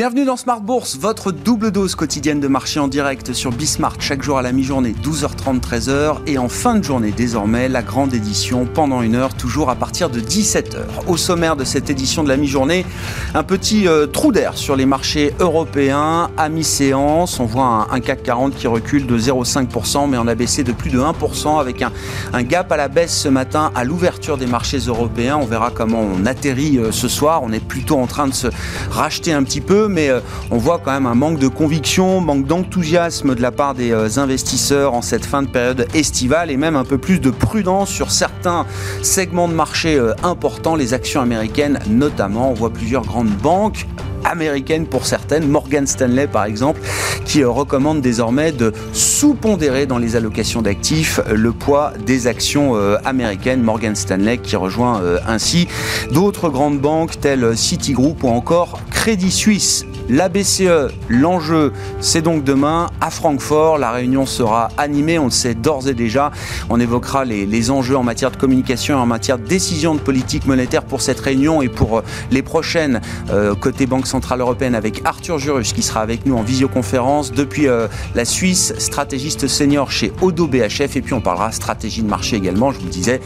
Bienvenue dans Smart Bourse, votre double dose quotidienne de marché en direct sur Bismart chaque jour à la mi-journée 12h30 13h et en fin de journée désormais la grande édition pendant une heure toujours à partir de 17h. Au sommaire de cette édition de la mi-journée, un petit euh, trou d'air sur les marchés européens à mi-séance. On voit un, CAC 40 qui recule de 0,5% mais on a baissé de plus de 1% avec un, gap à la baisse ce matin à l'ouverture des marchés européens. On verra comment on atterrit euh, ce soir. On est plutôt en train de se racheter un petit peu mais euh, on voit quand même un manque de conviction, manque d'enthousiasme de la part des euh, investisseurs en cette fin de période estivale et même un peu plus de prudence sur certains segments de marché euh, importants, les actions américaines notamment. On voit plusieurs grandes banques américaines pour certaines, Morgan Stanley par exemple, qui recommande désormais de sous-pondérer dans les allocations d'actifs le poids des actions américaines. Morgan Stanley qui rejoint ainsi d'autres grandes banques telles Citigroup ou encore Crédit Suisse. La BCE, l'enjeu, c'est donc demain à Francfort. La réunion sera animée, on le sait d'ores et déjà. On évoquera les, enjeux en matière de communication et en matière de décision de politique monétaire pour cette réunion et pour euh, les prochaines euh, côté Banque Centrale Européenne avec Arthur Jurus qui sera avec nous en visioconférence depuis euh, la Suisse, stratégiste senior chez Odo BHF. Et puis on parlera stratégie de marché également, je vous le disais,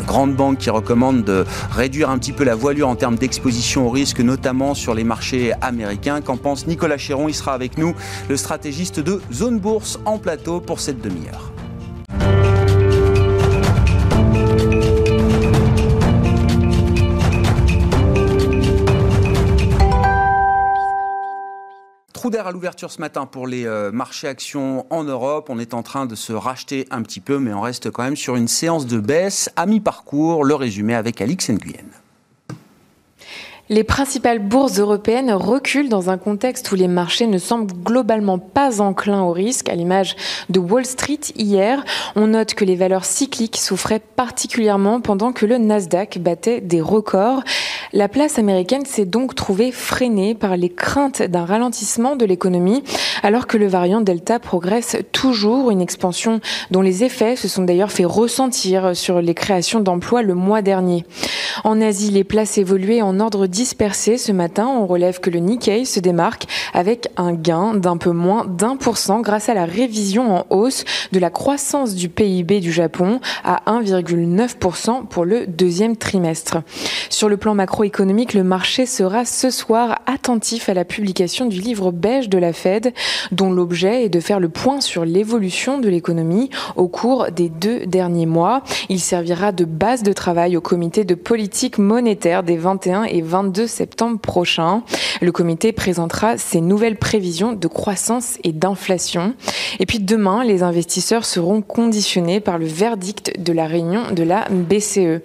de grandes banques qui recommandent de réduire un petit peu la voilure en termes d'exposition au risque, notamment sur les marchés américains. Qu'en pense Nicolas Chéron? Il sera avec nous, le stratégiste de Zone Bourse en plateau pour cette demi-heure. Trou à l'ouverture ce matin pour les euh, marchés actions en Europe. On est en train de se racheter un petit peu, mais on reste quand même sur une séance de baisse à mi-parcours. Le résumé avec Alix Nguyen. Les principales bourses européennes reculent dans un contexte où les marchés ne semblent globalement pas enclins au risque. À l'image de Wall Street hier, on note que les valeurs cycliques souffraient particulièrement pendant que le Nasdaq battait des records. La place américaine s'est donc trouvée freinée par les craintes d'un ralentissement de l'économie, alors que le variant Delta progresse toujours, une expansion dont les effets se sont d'ailleurs fait ressentir sur les créations d'emplois le mois dernier. En Asie, les places évoluaient en ordre dispersé ce matin. On relève que le Nikkei se démarque avec un gain d'un peu moins d'un pour cent grâce à la révision en hausse de la croissance du PIB du Japon à 1,9% pour le deuxième trimestre. Sur le plan macroéconomique, le marché sera ce soir attentif à la publication du livre beige de la Fed, dont l'objet est de faire le point sur l'évolution de l'économie au cours des deux derniers mois. Il servira de base de travail au comité de politique monétaire des 21 et 22 22 septembre prochain. Le comité présentera ses nouvelles prévisions de croissance et d'inflation. Et puis demain, les investisseurs seront conditionnés par le verdict de la réunion de la BCE.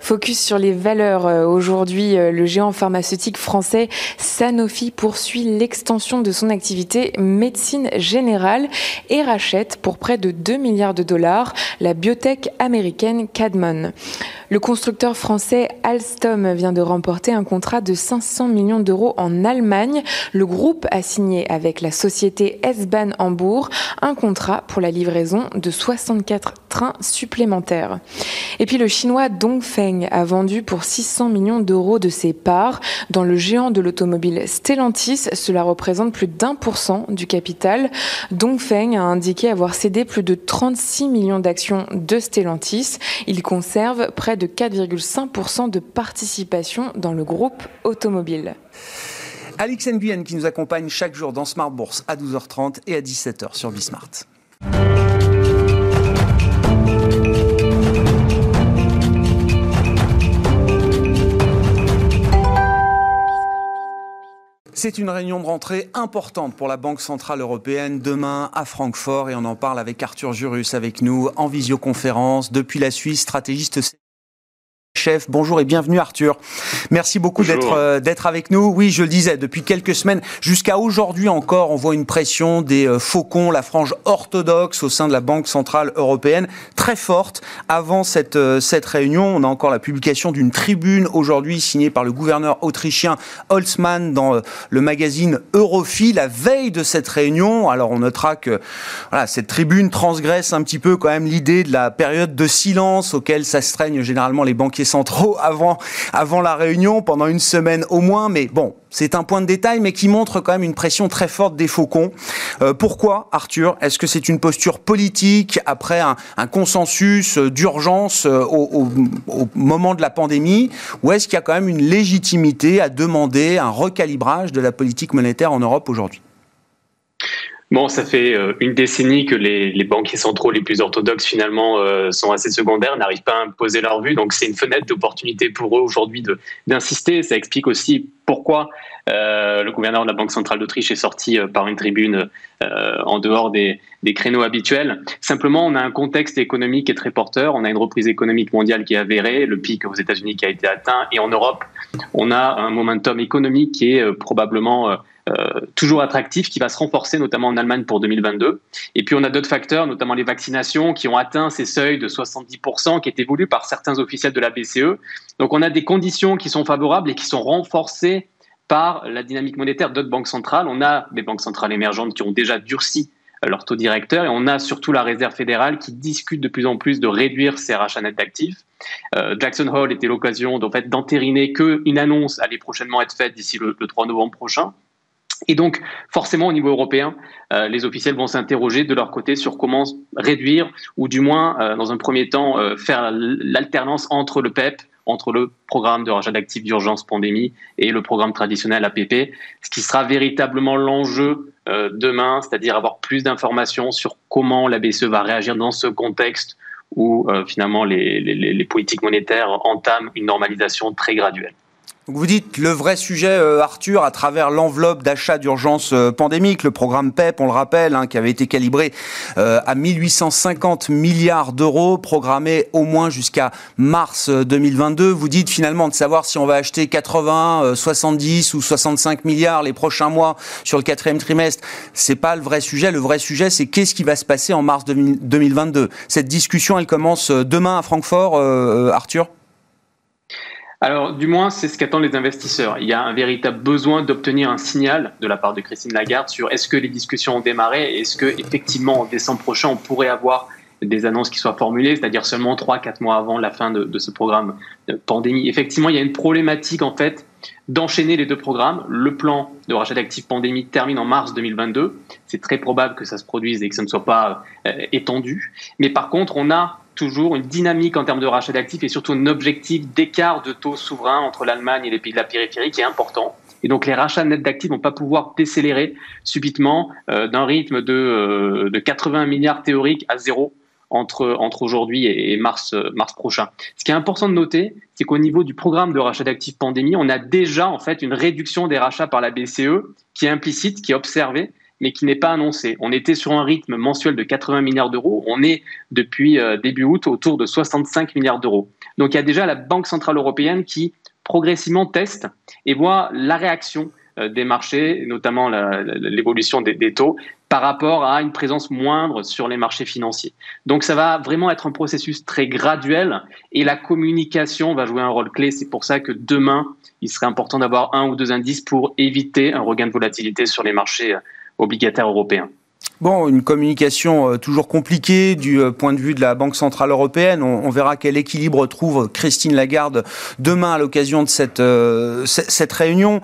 Focus sur les valeurs. Euh, aujourd'hui, euh, le géant pharmaceutique français Sanofi poursuit l'extension de son activité médecine générale et rachète pour près de 2 milliards de dollars la biotech américaine Cadmon. Le constructeur français Alstom vient de remporter un contrat de 500 millions d'euros en Allemagne. Le groupe a signé avec la société S-Bahn Hambourg un contrat pour la livraison de 64 trains supplémentaires. Et puis le chinois Dongfeng a vendu pour 600 millions d'euros de ses parts dans le géant de l'automobile Stellantis. Cela représente plus d'un pour cent du capital. Dongfeng a indiqué avoir cédé plus de 36 millions d'actions de Stellantis. Il conserve près de 4,5% de participation dans le groupe automobile. Alix Nguyen qui nous accompagne chaque jour dans Smart Bourse à 12h30 et à 17h sur Bismart. C'est une réunion de rentrée importante pour la Banque Centrale Européenne demain à Francfort et on en parle avec Arthur Jurus avec nous en visioconférence depuis la Suisse, stratégiste chef. Bonjour et bienvenue Arthur. Merci beaucoup d'être euh, d'être avec nous. Oui, je le disais, depuis quelques semaines jusqu'à aujourd'hui encore, on voit une pression des euh, faucons, la frange orthodoxe au sein de la Banque centrale européenne très forte. Avant cette euh, cette réunion, on a encore la publication d'une tribune aujourd'hui signée par le gouverneur autrichien Holzmann dans le magazine Eurofi la veille de cette réunion. Alors on notera que voilà, cette tribune transgresse un petit peu quand même l'idée de la période de silence auquel s'astreignent généralement les banquiers centraux avant, avant la réunion, pendant une semaine au moins. Mais bon, c'est un point de détail, mais qui montre quand même une pression très forte des faucons. Euh, pourquoi, Arthur? Est-ce que c'est une posture politique après un, consensus d'urgence euh, au, au, moment de la pandémie? Ou est-ce qu'il y a quand même une légitimité à demander un recalibrage de la politique monétaire en Europe aujourd'hui? Bon, ça fait euh, une décennie que les, banquiers centraux les plus orthodoxes finalement euh, sont assez secondaires, n'arrivent pas à imposer leur vue. Donc c'est une fenêtre d'opportunité pour eux aujourd'hui d'insister. Ça explique aussi pourquoi euh, le gouverneur de la Banque centrale d'Autriche est sorti par une tribune en dehors des, des, créneaux habituels. Simplement, on a un contexte économique qui est très porteur. On a une reprise économique mondiale qui est avérée, le pic aux États-Unis qui a été atteint, et en Europe, on a un momentum économique qui est probablement toujours attractif qui va se renforcer notamment en Allemagne pour 2022. Et puis on a d'autres facteurs, notamment les vaccinations qui ont atteint ces seuils de 70% qui étaient voulus par certains officiels de la BCE. Donc on a des conditions qui sont favorables et qui sont renforcées par la dynamique monétaire d'autres banques centrales. On a des banques centrales émergentes qui ont déjà durci euh, leur taux directeur et on a surtout la Réserve fédérale qui discute de plus en plus de réduire ses rachats nets d'actifs. Euh, Jackson Hole était l'occasion fait, d'entériner qu'une annonce allait prochainement être faite d'ici le 3 novembre prochain. Et donc, forcément, au niveau européen, euh, les officiels vont s'interroger de leur côté sur comment réduire, ou du moins, euh, dans un premier temps, euh, faire l'alternance entre le PEP, entre le programme de rachat d'actifs d'urgence pandémie et le programme traditionnel APP, ce qui sera véritablement l'enjeu demain, c'est-à-dire avoir plus d'informations sur comment la BCE va réagir dans ce contexte où finalement les politiques monétaires entament une normalisation très graduelle. Vous dites le vrai sujet, euh, Arthur, à travers l'enveloppe d'achat d'urgence euh, pandémique, le programme PEP, on le rappelle, hein, qui avait été calibré euh, à 1850 milliards d'euros, programmé au moins jusqu'à mars 2022. Vous dites finalement de savoir si on va acheter 80, 70 ou 65 milliards les prochains mois sur le quatrième trimestre. C'est pas le vrai sujet. Le vrai sujet, c'est qu'est-ce qui va se passer en mars 2022. Cette discussion, elle commence demain à Francfort, Arthur? Alors, du moins, c'est ce qu'attendent les investisseurs. Il y a un véritable besoin d'obtenir un signal de la part de Christine Lagarde sur est-ce que les discussions ont démarré, est-ce que effectivement en décembre prochain on pourrait avoir des annonces qui soient formulées, c'est-à-dire seulement 3-4 mois avant la fin de, de, ce programme de pandémie. Effectivement, il y a une problématique en fait d'enchaîner les deux programmes. Le plan de rachat d'actifs pandémie termine en mars 2022. C'est très probable que ça se produise et que ça ne soit pas euh, étendu. Mais par contre, on a toujours une dynamique en termes de rachat d'actifs et surtout un objectif d'écart de taux souverain entre l'Allemagne et les pays de la périphérie qui est important. Et donc les rachats nets d'actifs vont pas pouvoir décélérer subitement euh, d'un rythme de, euh, de 80 milliards théoriques à zéro entre, entre aujourd'hui et mars, euh, mars prochain. Ce qui est important de noter, c'est qu'au niveau du programme de rachat d'actifs pandémie, on a déjà en fait une réduction des rachats par la BCE qui est implicite, qui est observée, mais qui n'est pas annoncé. On était sur un rythme mensuel de 80 milliards d'euros. On est depuis euh, début août autour de 65 milliards d'euros. Donc il y a déjà la Banque centrale européenne qui progressivement teste et voit la réaction euh, des marchés, notamment l'évolution des, taux, par rapport à une présence moindre sur les marchés financiers. Donc ça va vraiment être un processus très graduel et la communication va jouer un rôle clé. C'est pour ça que demain, il serait important d'avoir un ou deux indices pour éviter un regain de volatilité sur les marchés euh, obligataire européen. Bon, une communication euh, toujours compliquée du euh, point de vue de la Banque Centrale Européenne. On, verra quel équilibre trouve Christine Lagarde demain à l'occasion de cette, euh, cette réunion.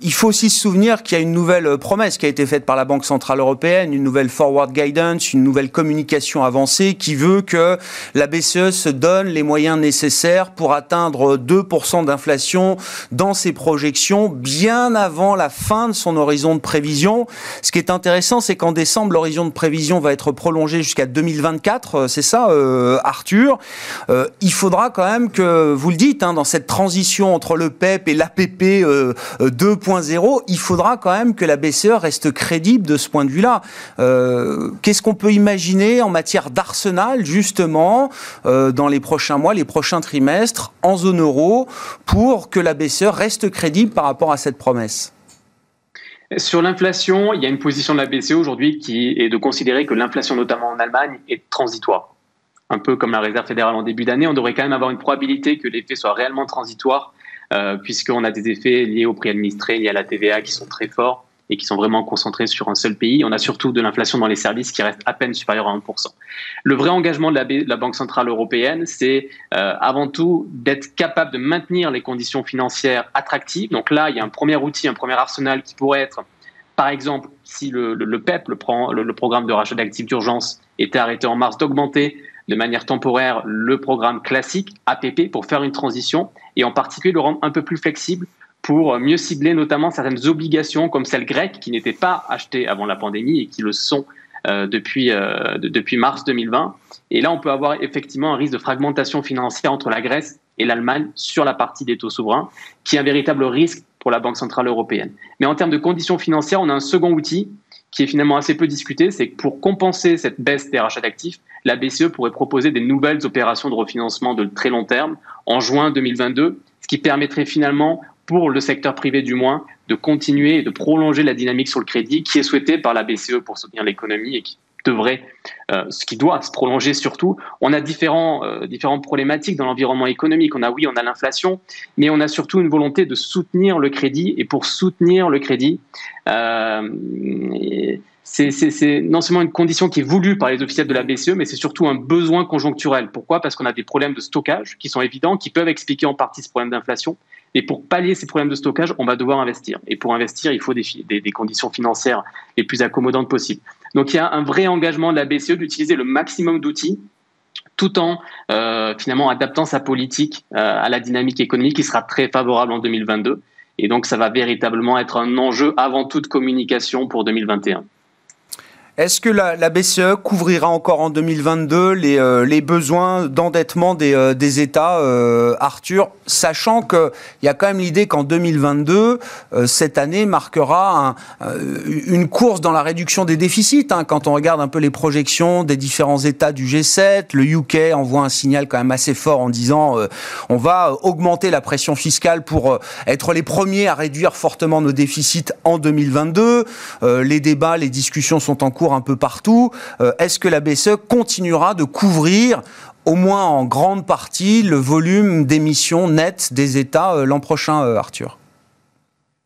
Il faut aussi se souvenir qu'il y a une nouvelle euh, promesse qui a été faite par la Banque Centrale Européenne, une nouvelle forward guidance, une nouvelle communication avancée qui veut que la BCE se donne les moyens nécessaires pour atteindre 2% d'inflation dans ses projections bien avant la fin de son horizon de prévision. Ce qui est intéressant, c'est qu'en décembre, l'horizon de prévision va être prolongé jusqu'à 2024. Euh, c'est ça, euh, Arthur. il faudra quand même que, vous le dites, hein, dans cette transition entre le PEP et l'APP euh, 2 il faudra quand même que la BCE reste crédible de ce point de vue-là. Euh, qu'est-ce qu'on peut imaginer en matière d'arsenal, justement, euh, dans les prochains mois, les prochains trimestres, en zone euro, pour que la BCE reste crédible par rapport à cette promesse? Sur l'inflation, il y a une position de la BCE aujourd'hui qui est de considérer que l'inflation, notamment en Allemagne, est transitoire. Un peu comme la Réserve fédérale en début d'année, on devrait quand même avoir une probabilité que l'effet soit réellement transitoire puisqu'on a des effets liés au prix administré, liés à la TVA qui sont très forts et qui sont vraiment concentrés sur un seul pays. On a surtout de l'inflation dans les services qui reste à peine supérieure à 1%. Le vrai engagement de la, Banque Centrale Européenne, c'est euh, avant tout d'être capable de maintenir les conditions financières attractives. Donc là, il y a un premier outil, un premier arsenal qui pourrait être, par exemple, si le, PEP, le, le programme de rachat d'actifs d'urgence, était arrêté en mars, d'augmenter de manière temporaire le programme classique APP pour faire une transition et en particulier le rendre un peu plus flexible pour mieux cibler notamment certaines obligations comme celles grecques qui n'étaient pas achetées avant la pandémie et qui le sont euh, depuis, euh, depuis mars 2020. Et là, on peut avoir effectivement un risque de fragmentation financière entre la Grèce et l'Allemagne sur la partie des taux souverains, qui est un véritable risque pour la Banque Centrale Européenne. Mais en termes de conditions financières, on a un second outil qui est finalement assez peu discuté, c'est que pour compenser cette baisse des rachats d'actifs, la BCE pourrait proposer des nouvelles opérations de refinancement de très long terme en juin 2022, ce qui permettrait finalement, pour le secteur privé du moins, de continuer et de prolonger la dynamique sur le crédit qui est souhaitée par la BCE pour soutenir l'économie et qui devrait, euh, ce qui doit se prolonger surtout. On a euh, différentes problématiques dans l'environnement économique. On a, oui, on a l'inflation, mais on a surtout une volonté de soutenir le crédit. Et pour soutenir le crédit, euh, c'est non seulement une condition qui est voulue par les officiels de la BCE, mais c'est surtout un besoin conjoncturel. Pourquoi? Parce qu'on a des problèmes de stockage qui sont évidents, qui peuvent expliquer en partie ce problème d'inflation. Et pour pallier ces problèmes de stockage, on va devoir investir. Et pour investir, il faut des, conditions financières les plus accommodantes possibles. Donc il y a un vrai engagement de la BCE d'utiliser le maximum d'outils tout en euh, finalement adaptant sa politique euh, à la dynamique économique qui sera très favorable en 2022. Et donc ça va véritablement être un enjeu avant toute communication pour 2021. Est-ce que la, BCE couvrira encore en 2022 les, euh, les besoins d'endettement des, euh, États, euh, Arthur, sachant qu'il y a quand même l'idée qu'en 2022, cette année marquera un, une course dans la réduction des déficits. Hein, quand on regarde un peu les projections des différents États du G7, le UK envoie un signal quand même assez fort en disant on va augmenter la pression fiscale pour être les premiers à réduire fortement nos déficits en 2022. les débats, les discussions sont en cours un peu partout. Euh, est-ce que la BCE continuera de couvrir au moins en grande partie le volume d'émissions nettes des États euh, l'an prochain, euh, Arthur?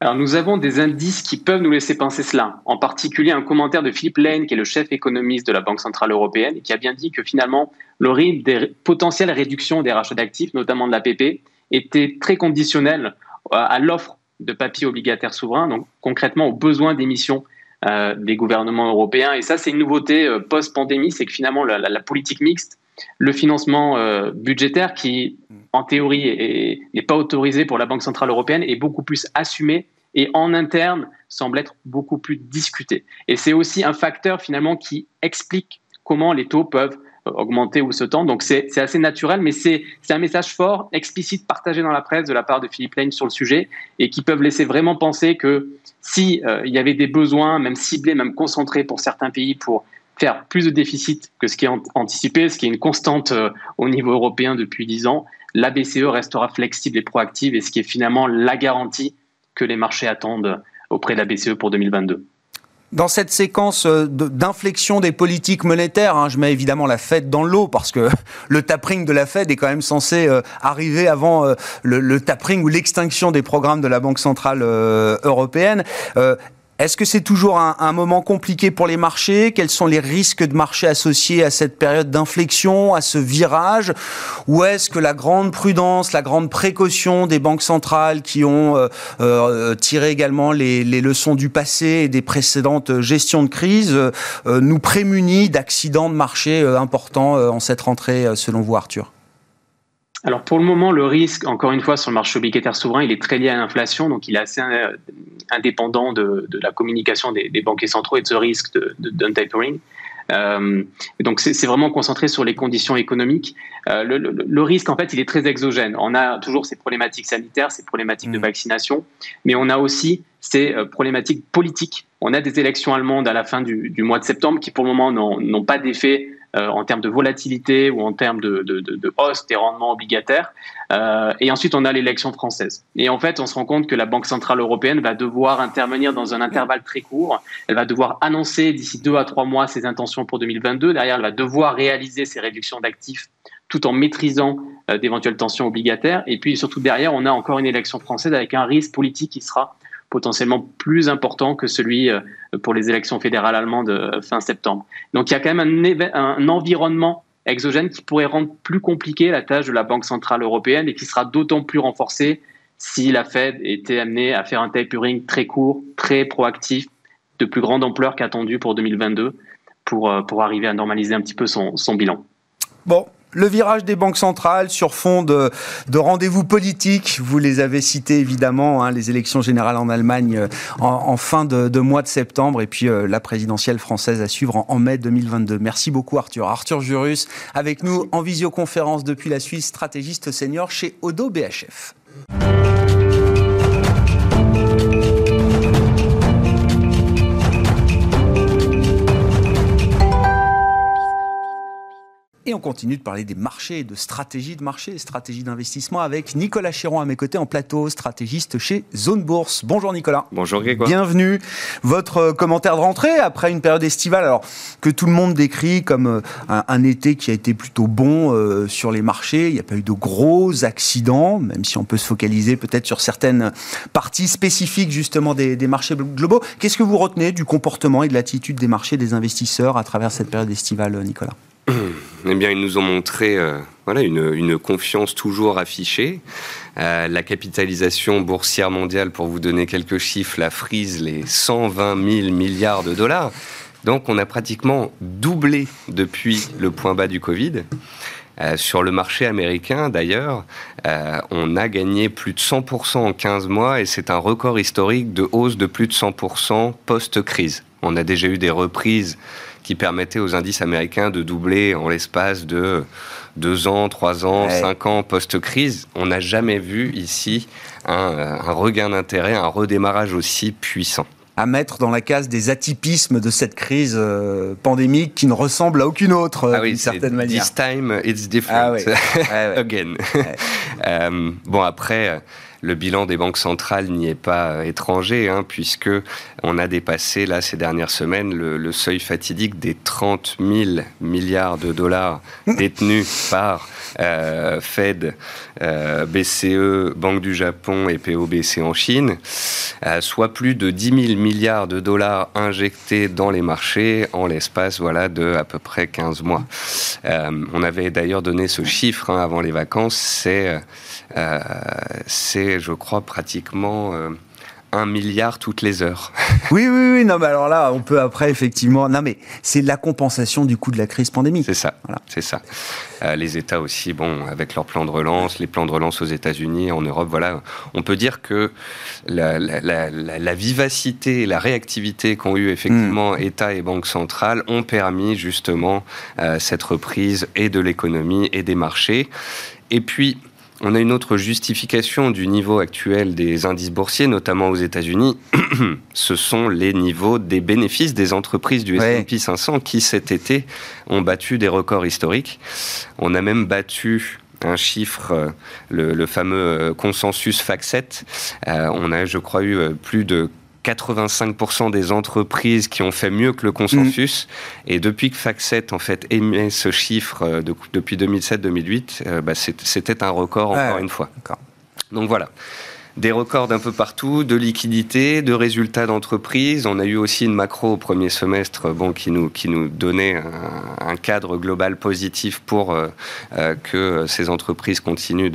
Alors nous avons des indices qui peuvent nous laisser penser cela. En particulier un commentaire de Philippe Lane, qui est le chef économiste de la Banque centrale européenne, qui a bien dit que finalement le rythme des potentielles réductions des rachats d'actifs, notamment de l'APP, était très conditionnel à l'offre de papiers obligataires souverains, donc concrètement aux besoins d'émissions euh, des gouvernements européens. Et ça, c'est une nouveauté euh, post-pandémie, c'est que finalement la, politique mixte, le financement euh, budgétaire qui, en théorie, n'est pas autorisé pour la Banque centrale européenne, est beaucoup plus assumé et en interne semble être beaucoup plus discuté. Et c'est aussi un facteur finalement qui explique comment les taux peuvent augmenter ou se tendre. Donc c'est assez naturel, mais c'est un message fort, explicite, partagé dans la presse de la part de Philippe Lane sur le sujet et qui peuvent laisser vraiment penser que si euh, y avait des besoins, même ciblés, même concentrés pour certains pays pour faire plus de déficit que ce qui est anticipé, ce qui est une constante euh, au niveau européen depuis dix ans, la BCE restera flexible et proactive et ce qui est finalement la garantie que les marchés attendent auprès de la BCE pour 2022 dans cette séquence euh, d'inflexion des politiques monétaires, hein, je mets évidemment la Fed dans l'eau parce que le tapering de la Fed est quand même censé euh, arriver avant euh, le, le, tapering ou l'extinction des programmes de la Banque centrale européenne. Est-ce que c'est toujours un, moment compliqué pour les marchés? Quels sont les risques de marché associés à cette période d'inflexion, à ce virage? Ou est-ce que la grande prudence, la grande précaution des banques centrales qui ont euh, euh, tiré également les, leçons du passé et des précédentes gestions de crise euh, nous prémunit d'accidents de marché importants en cette rentrée, selon vous, Arthur? Alors pour le moment, le risque, encore une fois, sur le marché obligataire souverain, il est très lié à l'inflation, donc il est assez euh, indépendant de, la communication des, banquiers centraux et de ce risque d'un tapering. Euh, donc c'est vraiment concentré sur les conditions économiques. Euh, le, risque, en fait, il est très exogène. On a toujours ces problématiques sanitaires, ces problématiques de mmh. vaccination, mais on a aussi ces problématiques politiques. On a des élections allemandes à la fin du, du mois de septembre qui, pour le moment, n'ont pas d'effet euh, en termes de volatilité ou en termes de, de, de, hausse des rendements obligataires. Euh, et ensuite, on a l'élection française. Et en fait, on se rend compte que la Banque centrale européenne va devoir intervenir dans un intervalle très court. Elle va devoir annoncer d'ici deux à trois mois ses intentions pour 2022. Derrière, elle va devoir réaliser ses réductions d'actifs tout en maîtrisant euh, d'éventuelles tensions obligataires. Et puis surtout derrière, on a encore une élection française avec un risque politique qui sera potentiellement plus important que celui pour les élections fédérales allemandes fin septembre. Donc il y a quand même un, environnement exogène qui pourrait rendre plus compliqué la tâche de la Banque centrale européenne et qui sera d'autant plus renforcée si la Fed était amenée à faire un tapering très court, très proactif, de plus grande ampleur qu'attendu pour 2022 pour, euh, pour arriver à normaliser un petit peu son, son bilan. Bon, le virage des banques centrales sur fond de, de rendez-vous politiques, vous les avez cités évidemment, hein, les élections générales en Allemagne euh, en, fin de, mois de septembre et puis euh, la présidentielle française à suivre en, en, mai 2022. Merci beaucoup Arthur. Arthur Jurus avec nous en visioconférence depuis la Suisse, stratégiste senior chez Odo BHF. Et on continue de parler des marchés, de stratégie de marché, stratégie d'investissement avec Nicolas Chiron à mes côtés en plateau, stratégiste chez Zone Bourse. Bonjour Nicolas. Bonjour Grégoire. Bienvenue. Votre euh, commentaire de rentrée après une période estivale, alors que tout le monde décrit comme euh, un, été qui a été plutôt bon euh, sur les marchés. Il n'y a pas eu de gros accidents, même si on peut se focaliser peut-être sur certaines parties spécifiques justement des, des marchés globaux. Qu'est-ce que vous retenez du comportement et de l'attitude des marchés des investisseurs à travers cette période estivale, Nicolas? eh bien, ils nous ont montré euh, voilà, une, une, confiance toujours affichée. Euh, la capitalisation boursière mondiale, pour vous donner quelques chiffres, la frise les 120 000 milliards de dollars. Donc, on a pratiquement doublé depuis le point bas du Covid. Euh, sur le marché américain, d'ailleurs, on a gagné plus de 100% en 15 mois et c'est un record historique de hausse de plus de 100% post-crise. On a déjà eu des reprises qui permettait aux indices américains de doubler en l'espace de deux ans, trois ans, cinq ans post-crise. On n'a jamais vu ici un, regain d'intérêt, un redémarrage aussi puissant à mettre dans la case des atypismes de cette crise euh, pandémique qui ne ressemble à aucune autre ah d'une certaine manière. This time it's different ah again. Euh, bon après le bilan des banques centrales n'y est pas euh, étranger, hein, puisque on a dépassé là ces dernières semaines le, seuil fatidique des 30 000 milliards de dollars détenus par euh, Fed, euh, BCE, Banque du Japon et POBC en Chine, soit plus de 10 000 milliards de dollars injectés dans les marchés en l'espace voilà de à peu près 15 mois. on avait d'ailleurs donné ce chiffre hein, avant les vacances, c'est c'est je crois, pratiquement euh, un milliard toutes les heures. oui, oui, oui. Non, mais alors là, on peut après effectivement. Non, mais c'est la compensation du coût de la crise pandémique. C'est ça. Voilà. C'est ça. Euh, les États aussi, bon, avec leurs plans de relance, les plans de relance aux États-Unis, en Europe, voilà. On peut dire que la, la, vivacité et la réactivité qu'ont eu effectivement hmm. États et banques centrales ont permis justement euh, cette reprise et de l'économie et des marchés. Et puis, on a une autre justification du niveau actuel des indices boursiers, notamment aux États-Unis. Ce sont les niveaux des bénéfices des entreprises du S&P 500 qui cet été ont battu des records historiques. On a même battu un chiffre, euh, le, fameux euh, consensus FAC7. Euh, on a, je crois, eu plus de 85% des entreprises qui ont fait mieux que le consensus. Mm. Et depuis que FactSet en fait émet ce chiffre euh, depuis 2007-2008, euh, bah, c'était un record encore une fois. Donc voilà. Des records d'un peu partout, de liquidités, de résultats d'entreprise. On a eu aussi une macro au premier semestre bon, qui, nous, qui nous donnait un, cadre global positif pour euh, que ces entreprises continuent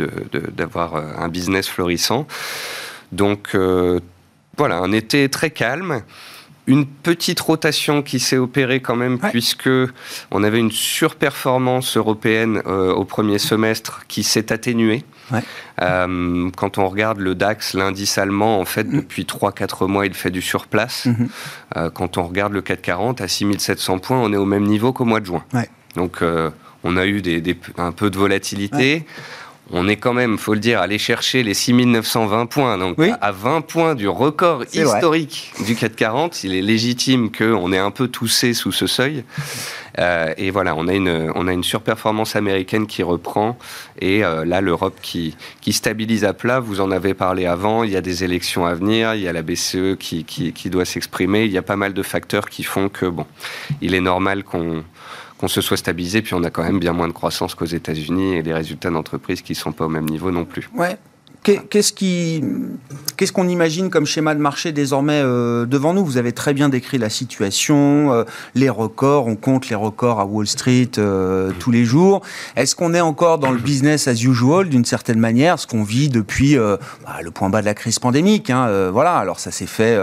d'avoir un business florissant. Donc voilà, un été très calme. Une petite rotation qui s'est opérée quand même, puisque on avait une surperformance européenne euh, au premier semestre qui s'est atténuée. Euh, quand on regarde le DAX, l'indice allemand, en fait, mm. depuis 3-4 mois, il fait du surplace. Mm-hmm. Euh, quand on regarde le 440 à 6700 points, on est au même niveau qu'au mois de juin. Donc, on a eu des, un peu de volatilité on est quand même, faut le dire, allé chercher les 6920 points. Donc, à 20 points du record historique du 440, il est légitime qu'on ait un peu toussé sous ce seuil. Euh, et voilà, on a une, on a une surperformance américaine qui reprend. Et euh, là, l'Europe qui, qui stabilise à plat. Vous en avez parlé avant. Il y a des élections à venir. Il y a la BCE qui, qui, qui doit s'exprimer. Il y a pas mal de facteurs qui font que, bon, il est normal qu'on qu'on se soit stabilisé. Puis on a quand même bien moins de croissance qu'aux États-Unis et des résultats d'entreprise qui ne sont pas au même niveau non plus. Qu'est-ce qu'on imagine comme schéma de marché désormais euh, devant nous? Vous avez très bien décrit la situation, euh, les records. On compte les records à Wall Street euh, tous les jours. Est-ce qu'on est encore dans le business as usual d'une certaine manière, ce qu'on vit depuis bah, le point bas de la crise pandémique hein, Voilà. Alors ça s'est fait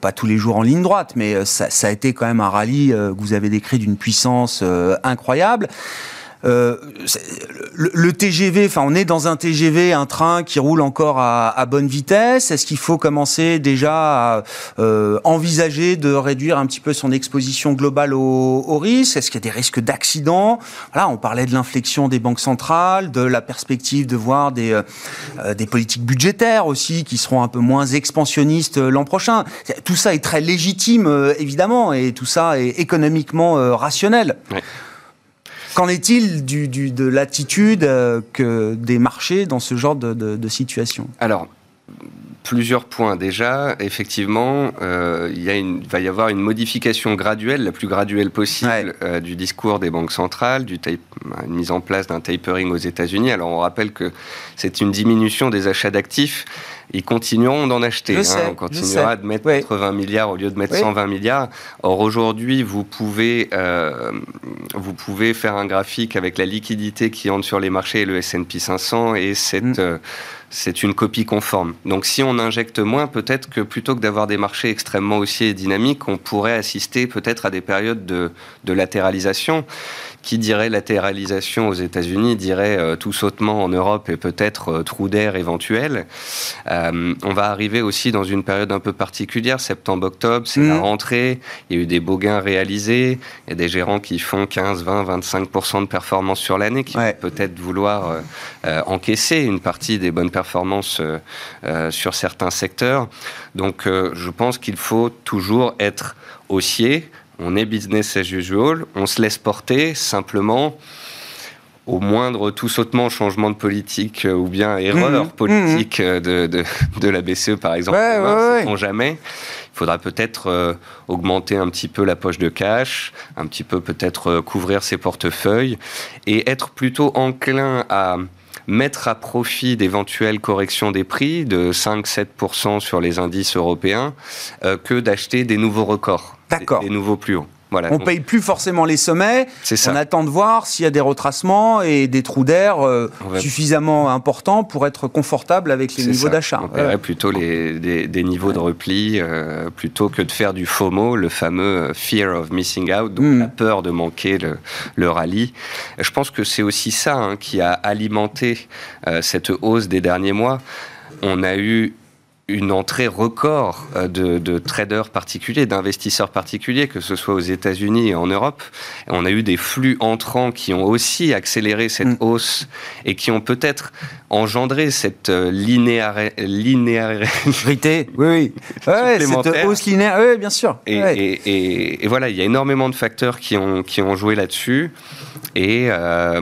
pas tous les jours en ligne droite, mais ça, ça, a été quand même un rallye que vous avez décrit d'une puissance incroyable. Euh, le, TGV, enfin, on est dans un TGV, un train qui roule encore à, bonne vitesse. Est-ce qu'il faut commencer déjà à euh, envisager de réduire un petit peu son exposition globale au, risque? Est-ce qu'il y a des risques d'accident? Voilà, on parlait de l'inflexion des banques centrales, de la perspective de voir des, euh, des politiques budgétaires aussi qui seront un peu moins expansionnistes l'an prochain. Tout ça est très légitime, évidemment, et tout ça est économiquement rationnel. Qu'en est-il du, de l'attitude euh, que des marchés dans ce genre de, situation? Alors, plusieurs points. Déjà, effectivement, euh, il, y a une, va y avoir une modification graduelle, la plus graduelle possible, euh, du discours des banques centrales, du une mise en place d'un tapering aux États-Unis. Alors, on rappelle que c'est une diminution des achats d'actifs ils continueront d'en acheter. Hein. on continuera de mettre 80 milliards au lieu de mettre 120 milliards. Or aujourd'hui, vous pouvez euh, vous pouvez faire un graphique avec la liquidité qui entre sur les marchés et le S&P 500 et cette mm. euh, c'est une copie conforme. Donc si on injecte moins, peut-être que plutôt que d'avoir des marchés extrêmement haussiers et dynamiques, on pourrait assister peut-être à des périodes de, de latéralisation qui dirait latéralisation aux États-Unis dirait euh, tout sautement en Europe et peut-être euh, trou d'air éventuel. Euh, on va arriver aussi dans une période un peu particulière, septembre-octobre, c'est la mmh. rentrée, il y a eu des beaux gains réalisés, il y a des gérants qui font 15, 20, 25% de performance sur l'année, qui vont peut-être vouloir encaisser une partie des bonnes performances sur certains secteurs. Donc je pense qu'il faut toujours être haussier, on est business as usual, on se laisse porter simplement au moindre tout sautement changement de politique euh, ou bien erreur mmh. politique mmh. De, de, la BCE par exemple, ouais, jamais. Il faudra peut-être euh, augmenter un petit peu la poche de cash, un petit peu peut-être euh, couvrir ses portefeuilles et être plutôt enclin à mettre à profit d'éventuelles corrections des prix de 5-7% sur les indices européens que d'acheter des nouveaux records. Des, nouveaux plus hauts. Voilà. On ne paye plus forcément les sommets. On attend de voir s'il y a des retracements et des trous d'air euh, suffisamment importants pour être confortable avec les niveaux d'achat. On plutôt les, des, niveaux de repli euh, plutôt que de faire du FOMO, le fameux euh, fear of missing out, donc hmm. la peur de manquer le, le rallye. Je pense que c'est aussi ça hein, qui a alimenté cette hausse des derniers mois. On a eu une entrée record euh, de, traders particuliers, d'investisseurs particuliers, que ce soit aux États-Unis et en Europe. On a eu des flux entrants qui ont aussi accéléré cette mm. hausse et qui ont peut-être engendré cette euh, linéarité. Oui, oui. cette hausse linéaire, oui, bien sûr. Et, voilà, il y a énormément de facteurs qui ont, qui ont joué là-dessus. Et euh,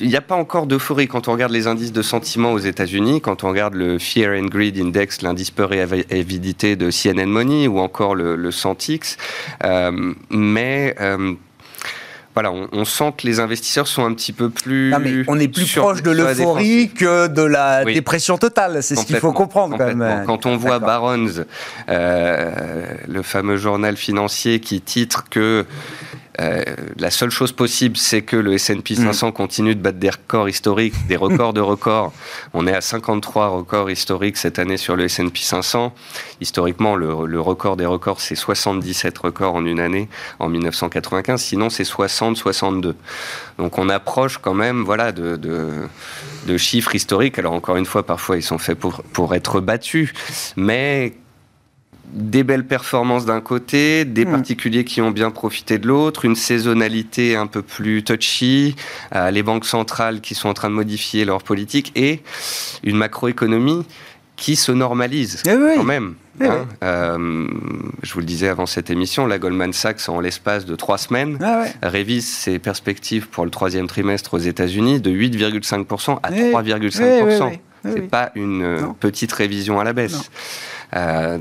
il n'y a pas encore d'euphorie quand on regarde les indices de sentiment aux États-Unis, quand on regarde le Fear and Greed Index, l'indice peur et avidité de CNN Money, ou encore le, le Centix. Euh, mais euh, voilà, on, sent que les investisseurs sont un petit peu plus. on est plus proche de l'euphorie que de la dépression totale. C'est ce qu'il faut comprendre quand même. Quand on voit Barons, euh, le fameux journal financier qui titre que euh, la seule chose possible, c'est que le S&P 500 mm. continue de battre des records historiques, des records de records. On est à 53 records historiques cette année sur le S&P 500. Historiquement, le, record des records, c'est 77 records en une année, en 1995. Sinon, c'est 60, 62. Donc, on approche quand même, voilà, de, de, chiffres historiques. Alors, encore une fois, parfois, ils sont faits pour, pour être battus. Mais des belles performances d'un côté, des hmm. particuliers qui ont bien profité de l'autre, une saisonnalité un peu plus touchy, euh, les banques centrales qui sont en train de modifier leur politique et une macroéconomie qui se normalise eh quand même. Eh hein. euh, je vous le disais avant cette émission, la Goldman Sachs, en l'espace de trois semaines, ah révise ses perspectives pour le troisième trimestre aux États-Unis de 8,5% à 3,5%. Eh C'est pas une petite révision à la baisse. Euh,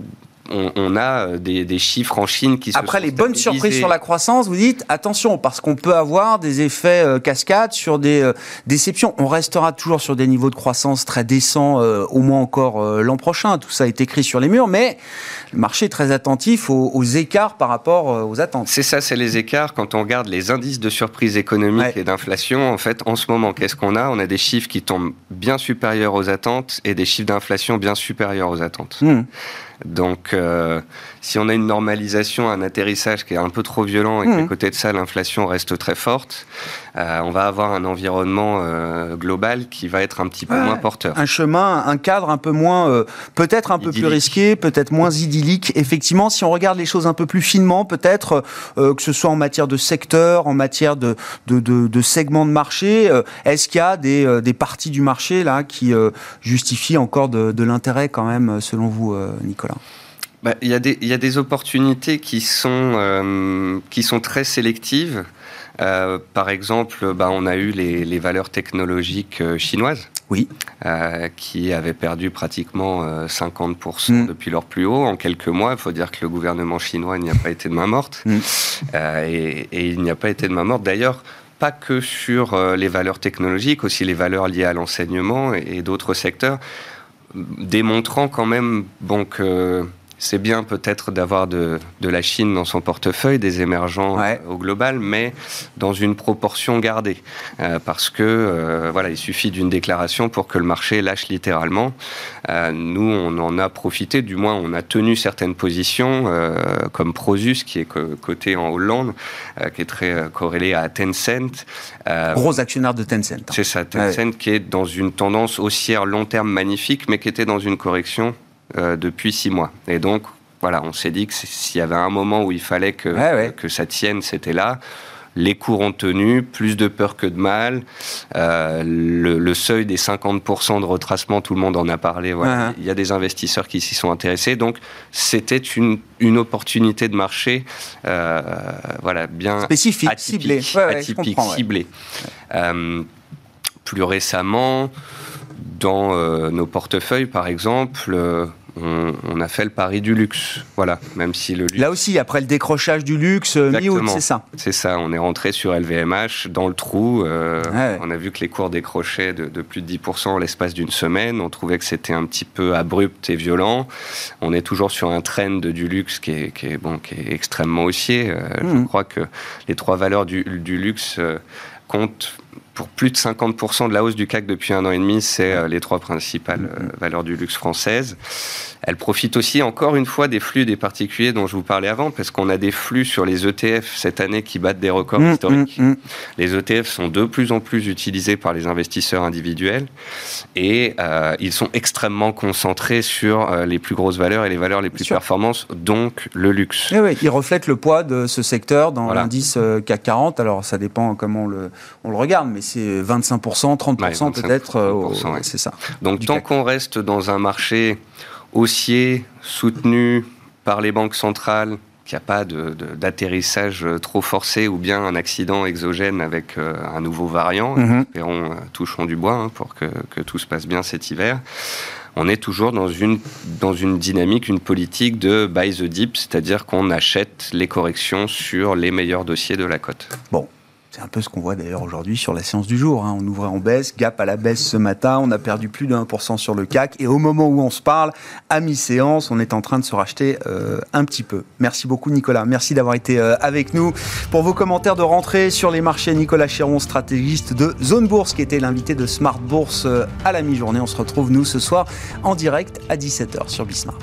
on, a des, chiffres en Chine qui Après les bonnes surprises sur la croissance, vous dites attention parce qu'on peut avoir des effets cascades sur des déceptions. On restera toujours sur des niveaux de croissance très décents, au moins encore l'an prochain. Tout ça est écrit sur les murs, mais le marché est très attentif aux, écarts par rapport aux attentes. C'est ça, c'est les écarts quand on regarde les indices de surprise économique et d'inflation. En fait, en ce moment, qu'est-ce qu'on a? On a des chiffres qui tombent bien supérieurs aux attentes et des chiffres d'inflation bien supérieurs aux attentes. Hmm. Donc, euh, si on a une normalisation, un atterrissage qui est un peu trop violent et qu'à mmh. côté de ça, l'inflation reste très forte, euh, on va avoir un environnement euh, global qui va être un petit peu moins porteur. Un chemin, un cadre un peu moins, peut-être un peu plus risqué, peut-être moins idyllique. Effectivement, si on regarde les choses un peu plus finement, peut-être que ce soit en matière de secteur, en matière de, de, de, de segments de marché, est-ce qu'il y a des, des parties du marché là qui justifient encore de, de l'intérêt quand même, selon vous, Nicolas? Bah, il, y a des, il y a des opportunités qui sont, euh, qui sont très sélectives. Euh, par exemple, bah, on a eu les, les valeurs technologiques euh, chinoises. Oui. qui avaient perdu pratiquement 50% mm. depuis leur plus haut en quelques mois. Il faut dire que le gouvernement chinois n'y a pas été de main morte. Mm. Et, et, il n'y a pas été de main morte. D'ailleurs, pas que sur les valeurs technologiques, aussi les valeurs liées à l'enseignement et, et d'autres secteurs, démontrant quand même bon, que c'est bien peut-être d'avoir de, la Chine dans son portefeuille, des émergents euh, au global, mais dans une proportion gardée. Euh, parce que, euh, voilà, il suffit d'une déclaration pour que le marché lâche littéralement. nous, on en a profité, du moins, on a tenu certaines positions, comme Prosus, qui est coté en Hollande, qui est très corrélé à Tencent. Gros actionnaire de Tencent. Hein. C'est ça, Tencent qui est dans une tendance haussière long terme magnifique, mais qui était dans une correction euh, depuis six mois. Et donc, voilà, on s'est dit que s'il y avait un moment où il fallait que, que ça tienne, c'était là. Les cours ont tenu, plus de peur que de mal. Euh, le, seuil des 50% de retracement, tout le monde en a parlé. Voilà. Il y a des investisseurs qui s'y sont intéressés. Donc, c'était une, une, opportunité de marché euh, voilà, bien spécifique, ciblée. atypique, ciblée. plus récemment, dans nos portefeuilles, par exemple, on, a fait le pari du luxe. Voilà, même si le luxe... Là aussi, après le décrochage du luxe, euh, mi-août, c'est ça C'est ça, on est rentré sur LVMH dans le trou. Euh, on a vu que les cours décrochaient de, plus de 10% en l'espace d'une semaine. On trouvait que c'était un petit peu abrupt et violent. On est toujours sur un trend du luxe qui est, bon, qui est extrêmement haussier. Euh, je mmh. crois que les trois valeurs du, du luxe comptent pour plus de 50% de la hausse du CAC depuis un an et demi, c'est euh, les trois principales euh, valeurs du luxe françaises. Elle profite aussi, encore une fois, des flux des particuliers dont je vous parlais avant, parce qu'on a des flux sur les ETF cette année qui battent des records mmh, historiques. Mmh, mmh. Les ETF sont de plus en plus utilisés par les investisseurs individuels et euh, ils sont extrêmement concentrés sur les plus grosses valeurs et les valeurs les plus performantes, donc le luxe. Oui, oui, ils reflètent le poids de ce secteur dans l'indice CAC 40. Alors, ça dépend comment on le, on le regarde, mais c'est 25%, 30% peut-être. Euh, c'est ça. Donc tant qu'on reste dans un marché haussier, soutenu par les banques centrales, qu'il n'y a pas d'atterrissage trop forcé ou bien un accident exogène avec euh, un nouveau variant, mm-hmm. espérons, euh, touchons du bois hein, pour que, que, tout se passe bien cet hiver, on est toujours dans une, dans une dynamique, une politique de buy the dip, c'est-à-dire qu'on achète les corrections sur les meilleurs dossiers de la cote. Bon, c'est un peu ce qu'on voit d'ailleurs aujourd'hui sur la séance du jour. Hein. On ouvrait en baisse, gap à la baisse ce matin, on a perdu plus de 1% sur le CAC. Et au moment où on se parle, à mi-séance, on est en train de se racheter euh, un petit peu. Merci beaucoup Nicolas, merci d'avoir été euh, avec nous. Pour vos commentaires de rentrée sur les marchés, Nicolas Chéron, stratégiste de Zone Bourse, qui était l'invité de Smart Bourse euh, à la mi-journée. On se retrouve nous ce soir en direct à 17h sur Bismart.